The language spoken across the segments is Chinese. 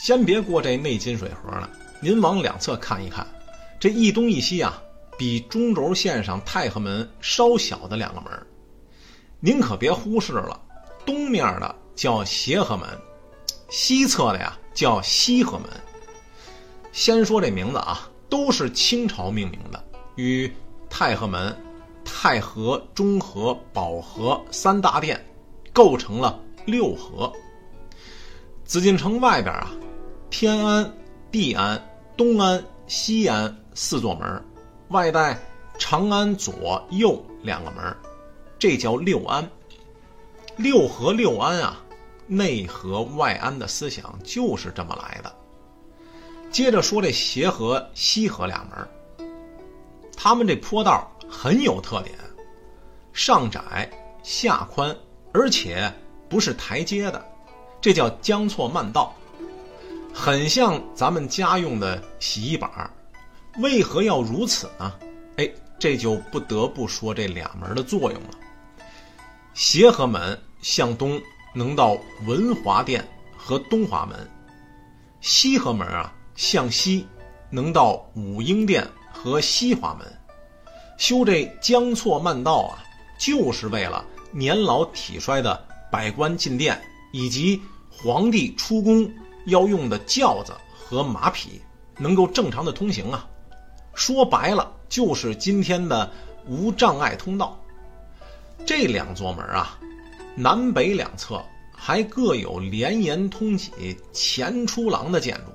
先别过这内金水河了，您往两侧看一看，这一东一西啊，比中轴线上太和门稍小的两个门，您可别忽视了。东面的叫协和门，西侧的呀叫西和门。先说这名字啊，都是清朝命名的，与太和门、太和、中和、保和三大殿构成了六合。紫禁城外边啊，天安、地安、东安、西安四座门，外带长安左右两个门，这叫六安。六合六安啊，内合外安的思想就是这么来的。接着说这协和、西河俩门，他们这坡道很有特点，上窄下宽，而且不是台阶的，这叫江错慢道，很像咱们家用的洗衣板儿为何要如此呢？哎，这就不得不说这俩门的作用了。协和门向东能到文华殿和东华门，西和门啊。向西，能到武英殿和西华门，修这江错慢道啊，就是为了年老体衰的百官进殿，以及皇帝出宫要用的轿子和马匹能够正常的通行啊。说白了，就是今天的无障碍通道。这两座门啊，南北两侧还各有连延通脊、前出廊的建筑。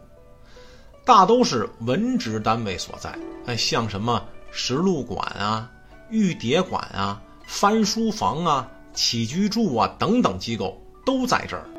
大都是文职单位所在，哎，像什么石录馆啊、御牒馆啊、翻书房啊、起居住啊等等机构都在这儿。